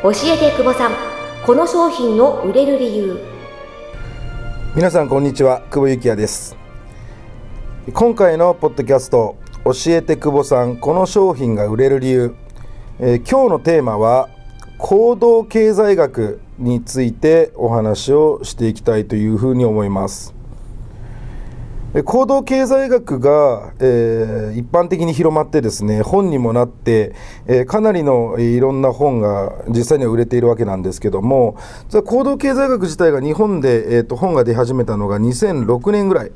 教えて久保さん。この商品の売れる理由。皆さんこんにちは。久保幸也です。今回のポッドキャスト教えて久保さんこの商品が売れる理由、えー、今日のテーマは行動経済学についてお話をしていきたいというふうに思います。行動経済学が、えー、一般的に広まってですね本にもなって、えー、かなりのいろんな本が実際には売れているわけなんですけども行動経済学自体が日本で、えーと、本が出始めたのが2006年ぐらい、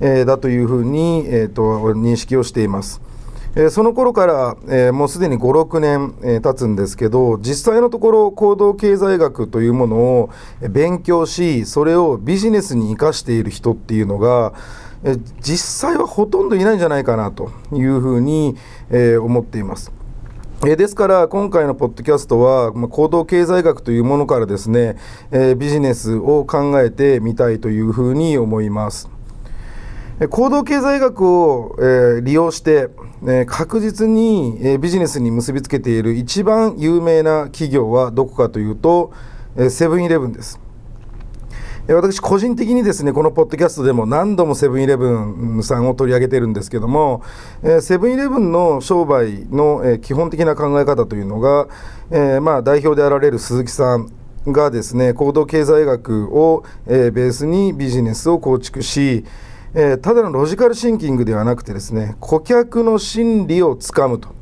えー、だというふうに、えーと認識をしています。えその頃から、えもうすでに5、6年、え経つんですけど、実際のところ、行動経済学というものを勉強し、それをビジネスに生かしている人っていうのが、え実際はほとんどいないんじゃないかなというふうに、え思っています。えですから今回のポッドキャストは、ま行動経済学というものからですね、えビジネスを考えてみたいというふうに思います。行動経済学を、え、利用して、え、確実に、え、ビジネスに結びつけている一番有名な企業はどこかというとえセブンイレブンです。私個人的にですねこのポッドキャストでも何度もセブンイレブンさんを取り上げてるんですけどもセブンイレブンの商売の基本的な考え方というのが、えー、まあ代表であられる鈴木さんがですね行動経済学を、ベースにビジネスを構築しえー、ただのロジカルシンキングではなくてですね顧客の心理をつかむと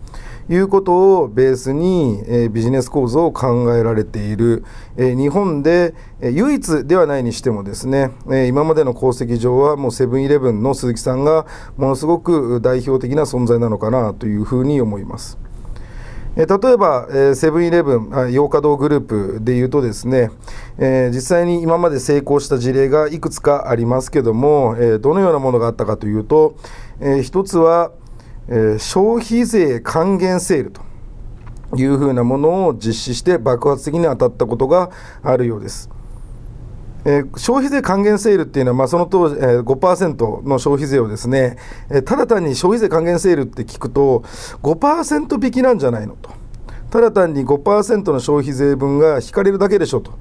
いうことをベースに、えー、ビジネス構造を考えられている、えー、日本で、えー、唯一ではないにしてもですね、え今までの功績上はもうセブンイレブンの鈴木さんがものすごく代表的な存在なのかなというふうに思います。え例えば、えセブンイレブン、ヨーカドーグループでいうとですね、え実際に今まで成功した事例がいくつかありますけども、えどのようなものがあったかというと、え一つは、え消費税還元セールというふうなものを実施して爆発的に当たったことがあるようです。えー、消費税還元セールっていうのは、まあ、その当時、えー、5%の消費税をですね、えー、ただ単に消費税還元セールって聞くと、5%引きなんじゃないのと。ただ単に5%の消費税分が引かれるだけでしょと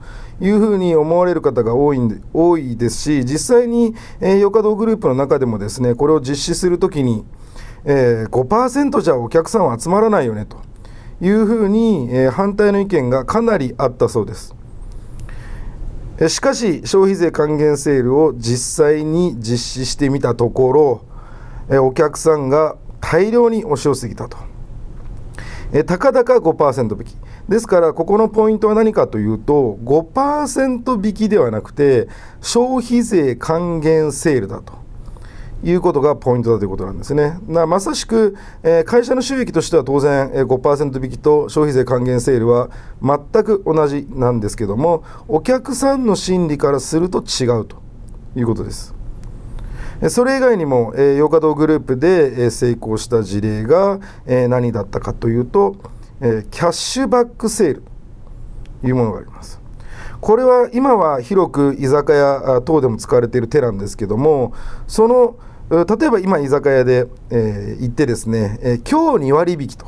いうふうに思われる方が多いんで多いですし、実際に、えー、ヨカドグループの中でもですね、これを実施するときに、えー、5%じゃお客さんは集まらないよねというふうに、えー、反対の意見がかなりあったそうです。しかし消費税還元セールを実際に実施してみたところお客さんが大量に押し寄せてきたと。たかだか5%引き。ですからここのポイントは何かというと5%引きではなくて消費税還元セールだと。いうことがポイントだということなんですね。なまさしく、えー、会社の収益としては当然、えー、5%引きと消費税還元セールは全く同じなんですけどもお客さんの心理からすると違うということです。それ以外にも、えー、ヨガ堂グループで、えー、成功した事例が、えー、何だったかというと、え、キャッシュバックセールというものがあります。これは今は広く居酒屋等でも使われている手なんですけどもその例えば今居酒屋で、えー、行ってですね、えー、今日2割引きと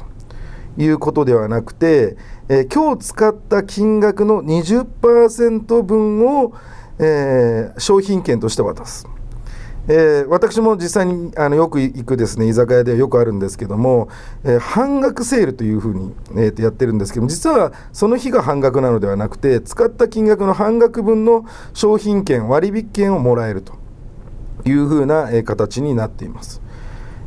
いうことではなくて、えー、今日使った金額の20%分を、えー、商品券として渡す。えー、私も実際にあのよく行くですね居酒屋ではよくあるんですけども、えー、半額セールというふうに、えー、やってるんですけども実はその日が半額なのではなくて使った金額の半額分の商品券割引券をもらえると。いうふうな形になっています。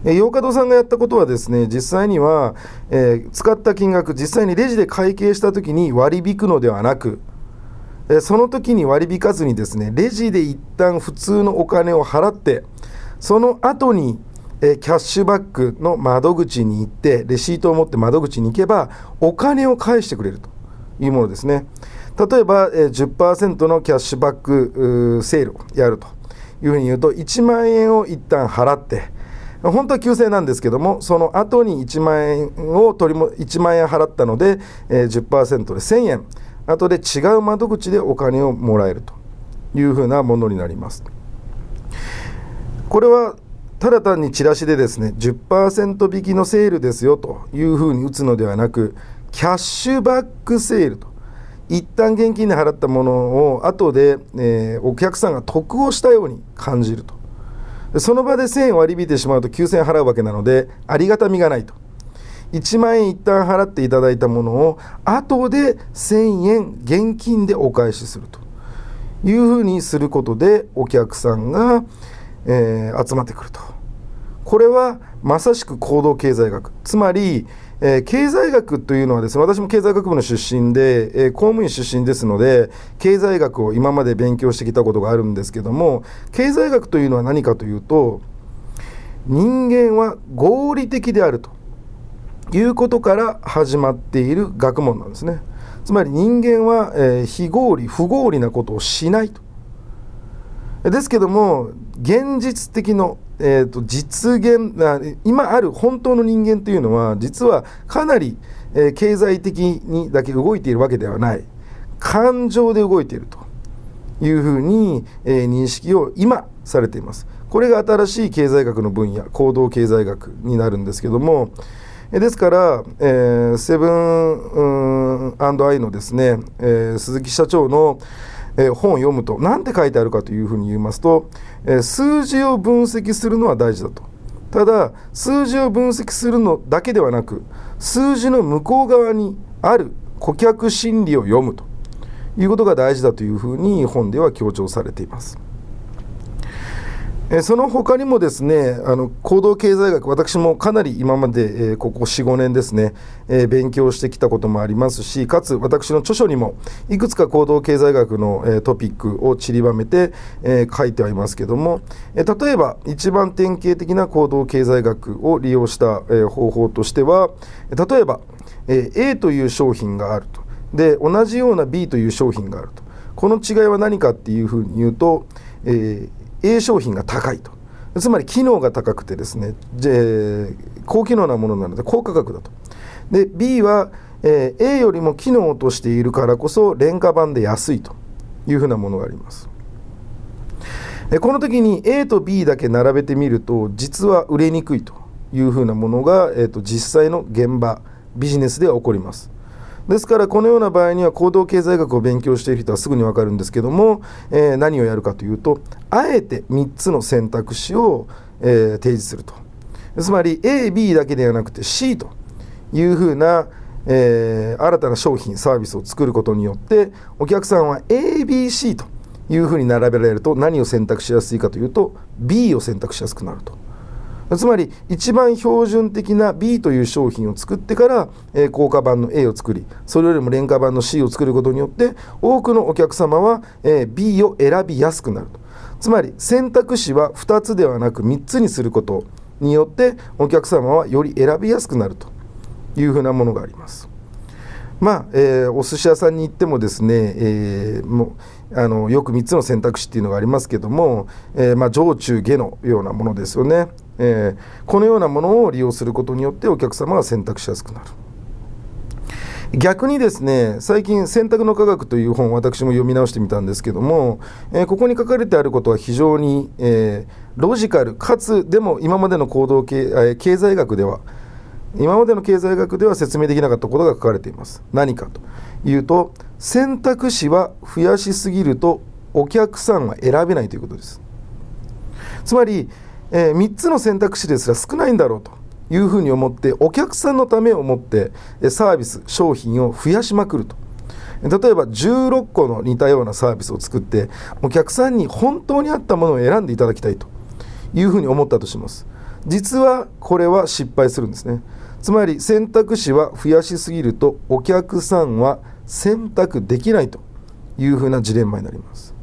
洋華堂さんがやったことはですね実際には、えー、使った金額実際にレジで会計した時に割り引くのではなく、えー、その時に割り引かずにですねレジで一旦普通のお金を払ってその後に、えー、キャッシュバックの窓口に行ってレシートを持って窓口に行けばお金を返してくれるというものですね例えば、えー、10%のキャッシュバックセールをやるというふうに言うと1万円を一旦払って本当は9000円なんですけどもその後に1万円を取りも1万円払ったので、えー、10%で1000円。後で違う窓口でお金をもらえるというふうなものになります。これはただ単にチラシでですね10%引きのセールですよというふうに打つのではなくキャッシュバックセールと一旦現金で払ったものを後で、えー、お客さんが得をしたように感じると。その場で1000円割り引いてしまうと9000円払うわけなのでありがたみがないと。1万円一旦払っていただいたものを後で1000円現金でお返しすると。いうふうにすることでお客さんが、えー、集まってくると。これはまさしく行動経済学。つまり、えー、経済学というのはですね私も経済学部の出身で、えー、公務員出身ですので経済学を今まで勉強してきたことがあるんですけども経済学というのは何かというと人間は合理的であると。いうことから始まっている学問なんですね。つまり人間は、えー、非合理不合理なことをしないと。ですけども現実的の、えーと、実現今ある本当の人間というのは実はかなり、えー、経済的にだけ動いているわけではない。感情で動いているというふうに、えー、認識を今されています。これが新しい経済学の分野行動経済学になるんですけどもですから、えー、セブンアイのですね、えー、鈴木社長の、えー、本を読むと何て書いてあるかというふうに言いますと、えー、数字を分析するのは大事だとただ数字を分析するのだけではなく数字の向こう側にある顧客心理を読むということが大事だというふうに本では強調されています。えその他にもですねあの行動経済学私もかなり今まで、えここ45年ですね、え勉強してきたこともありますしかつ私の著書にもいくつか行動経済学の、えトピックを散りばめて、え書いてはいますけども、え例えば一番典型的な行動経済学を利用した、え方法としては例えば、え A という商品があると。で同じような B という商品があると。この違いは何かっていうふうに言うと、えー A 商品が高いと。つまり機能が高くてですね、高機能なものなので高価格だと。で B は、えー、A よりも機能としているからこそ廉価版で安いというふうなものがあります。この時に A と B だけ並べてみると実は売れにくいというふうなものが、えーと実際の現場ビジネスでは起こります。ですからこのような場合には行動経済学を勉強している人はすぐに分かるんですけども、えー、何をやるかというとあえて3つの選択肢を、えー、提示するとつまり AB だけではなくて C というふうな、えー、新たな商品サービスを作ることによってお客さんは ABC というふうに並べられると何を選択しやすいかというと B を選択しやすくなると。つまり一番標準的な B という商品を作ってから、えー、高価版の A を作りそれよりも廉価版の C を作ることによって多くのお客様は、え、B を選びやすくなるとつまり選択肢は2つではなく3つにすることによってお客様はより選びやすくなるというふうなものがあります。まあえー、お寿司屋さんに行ってもですね、えー、もうあのよく3つの選択肢っていうのがありますけども、えー、まあ、上中下のようなものですよね。えー、このようなものを利用することによってお客様が選択しやすくなる。逆にですね最近「選択の科学」という本を私も読み直してみたんですけども、えー、ここに書かれてあることは非常に、えー、ロジカルかつでも今までの行動経,、えー、経済学では今までの経済学では説明できなかったことが書かれています何かというと選択肢は増やしすぎるとお客さんは選べないということですつまりえー、3つの選択肢ですら少ないんだろうというふうに思ってお客さんのためを思ってサービス商品を増やしまくると。例えば16個の似たようなサービスを作ってお客さんに本当に合ったものを選んでいただきたいというふうに思ったとします。実はこれは失敗するんですね。つまり選択肢は増やしすぎるとお客さんは選択できないというふうなジレンマになります。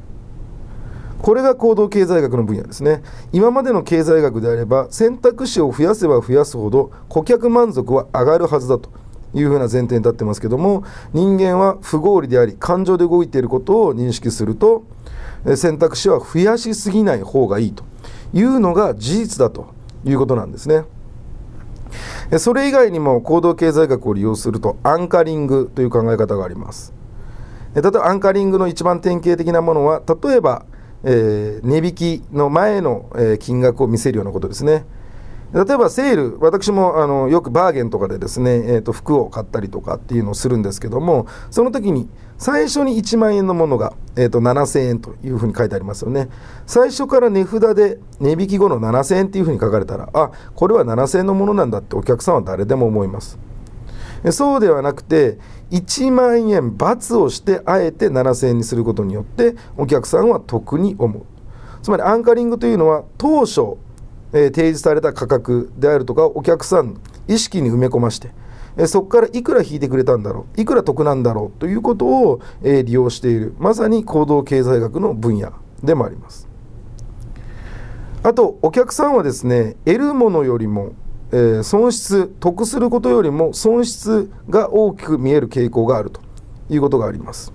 これが行動経済学の分野ですね今までの経済学であれば選択肢を増やせば増やすほど顧客満足は上がるはずだというふうな前提に立ってますけども人間は不合理であり感情で動いていることを認識すると選択肢は増やしすぎない方がいいというのが事実だということなんですね。それ以外にも行動経済学を利用するとアンカリングという考え方があります。例えばアンカリングの一番典型的なものは例えばえー、値引きの前の、えー、金額を見せるようなことですね。例えばセール私もあのよくバーゲンとかでですね、えー、と服を買ったりとかっていうのをするんですけどもその時に最初に1万円のものが、えー、と7000円というふうに書いてありますよね最初から値札で値引き後の7000円っていうふうに書かれたらあこれは7000円のものなんだってお客さんは誰でも思いますそうではなくて1万円罰をしてあえて7000円にすることによってお客さんは得に思う。つまりアンカリングというのは当初えー、提示された価格であるとかお客さん意識に埋め込まして、えー、そこからいくら引いてくれたんだろういくら得なんだろうということを、えー、利用している。まさに行動経済学の分野でもあります。あとお客さんはですね得るものよりも、えー、損失得することよりも損失が大きく見える傾向があるということがあります。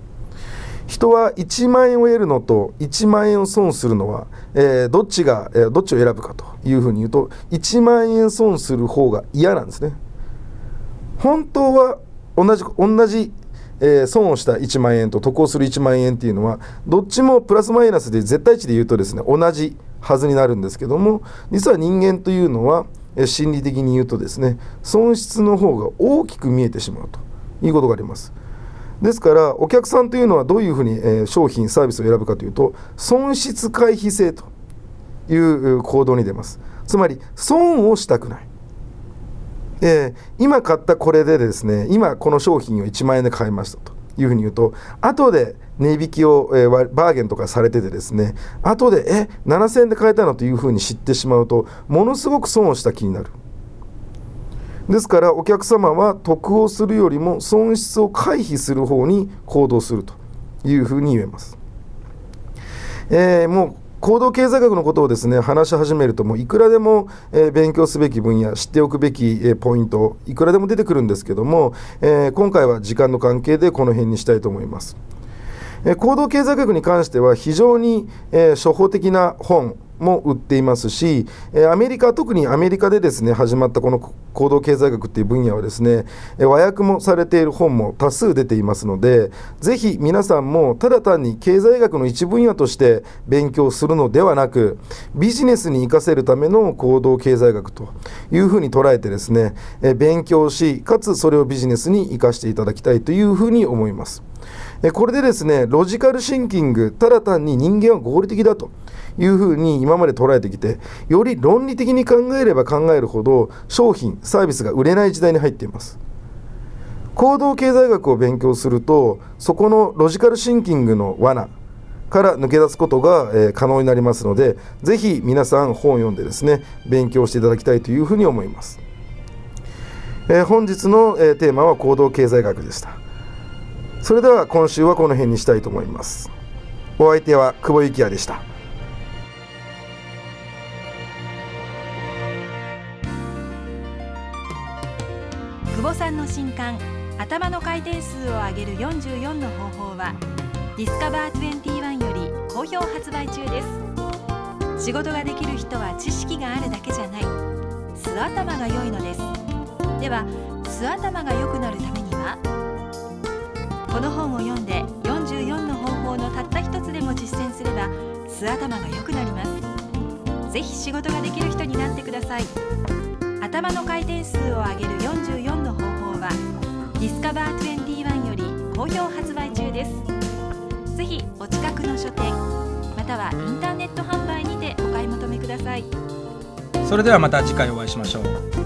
人は1万円を得るのと1万円を損するのは、えー、どっちが、えー、どっちを選ぶかというふうに言うと1万円損する方が嫌なんですね。本当は同じ同じ、えー、損をした1万円と得をする1万円っていうのはどっちもプラスマイナスで絶対値で言うとですね同じはずになるんですけども実は人間というのは心理的に言うとですね損失の方が大きく見えてしまうということがあります。ですからお客さんというのはどういうふうに、え、商品サービスを選ぶかというと損失回避性という行動に出ます。つまり損をしたくない、えー、今買ったこれでですね今この商品を1万円で買いましたというふうに言うと後で値引きを、えー、バーゲンとかされててですね後でえ7000円で買えたのというふうに知ってしまうとものすごく損をした気になるですからお客様は得をするよりも損失を回避する方に行動するというふうに言えます。えー、もう行動経済学のことをですね話し始めるともういくらでも、えー、勉強すべき分野知っておくべき、えー、ポイントいくらでも出てくるんですけども、えー、今回は時間の関係でこの辺にしたいと思います。え行動経済学に関しては非常に、え処方的な本も売っていますし、えアメリカ特にアメリカでですね始まったこの行動経済学っていう分野はですね、え和訳もされている本も多数出ていますのでぜひ皆さんもただ単に経済学の一分野として勉強するのではなくビジネスに生かせるための行動経済学というふうに捉えてですね、え勉強しかつそれをビジネスに生かしていただきたいというふうに思います。これでですねロジカルシンキングただ単に人間は合理的だというふうに今まで捉えてきてより論理的に考えれば考えるほど商品サービスが売れない時代に入っています。行動経済学を勉強するとそこのロジカルシンキングの罠から抜け出すことが、え、可能になりますのでぜひ皆さん本を読んでですね勉強していただきたいというふうに思います、えー、本日の、え、テーマは行動経済学でした。それでは今週はこの辺にしたいと思います。お相手は久保幸也でした。久保さんの新刊頭の回転数を上げる44の方法はディスカバー21より好評発売中です。仕事ができる人は知識があるだけじゃない。素頭が良いのです。では素頭が良くなるためにはこの本を読んで44の方法のたった一つでも実践すれば素頭が良くなります。ぜひ仕事ができる人になってください。頭の回転数を上げる44の方法はディスカバー21より好評発売中です。ぜひお近くの書店またはインターネット販売にてお買い求めください。それではまた次回お会いしましょう。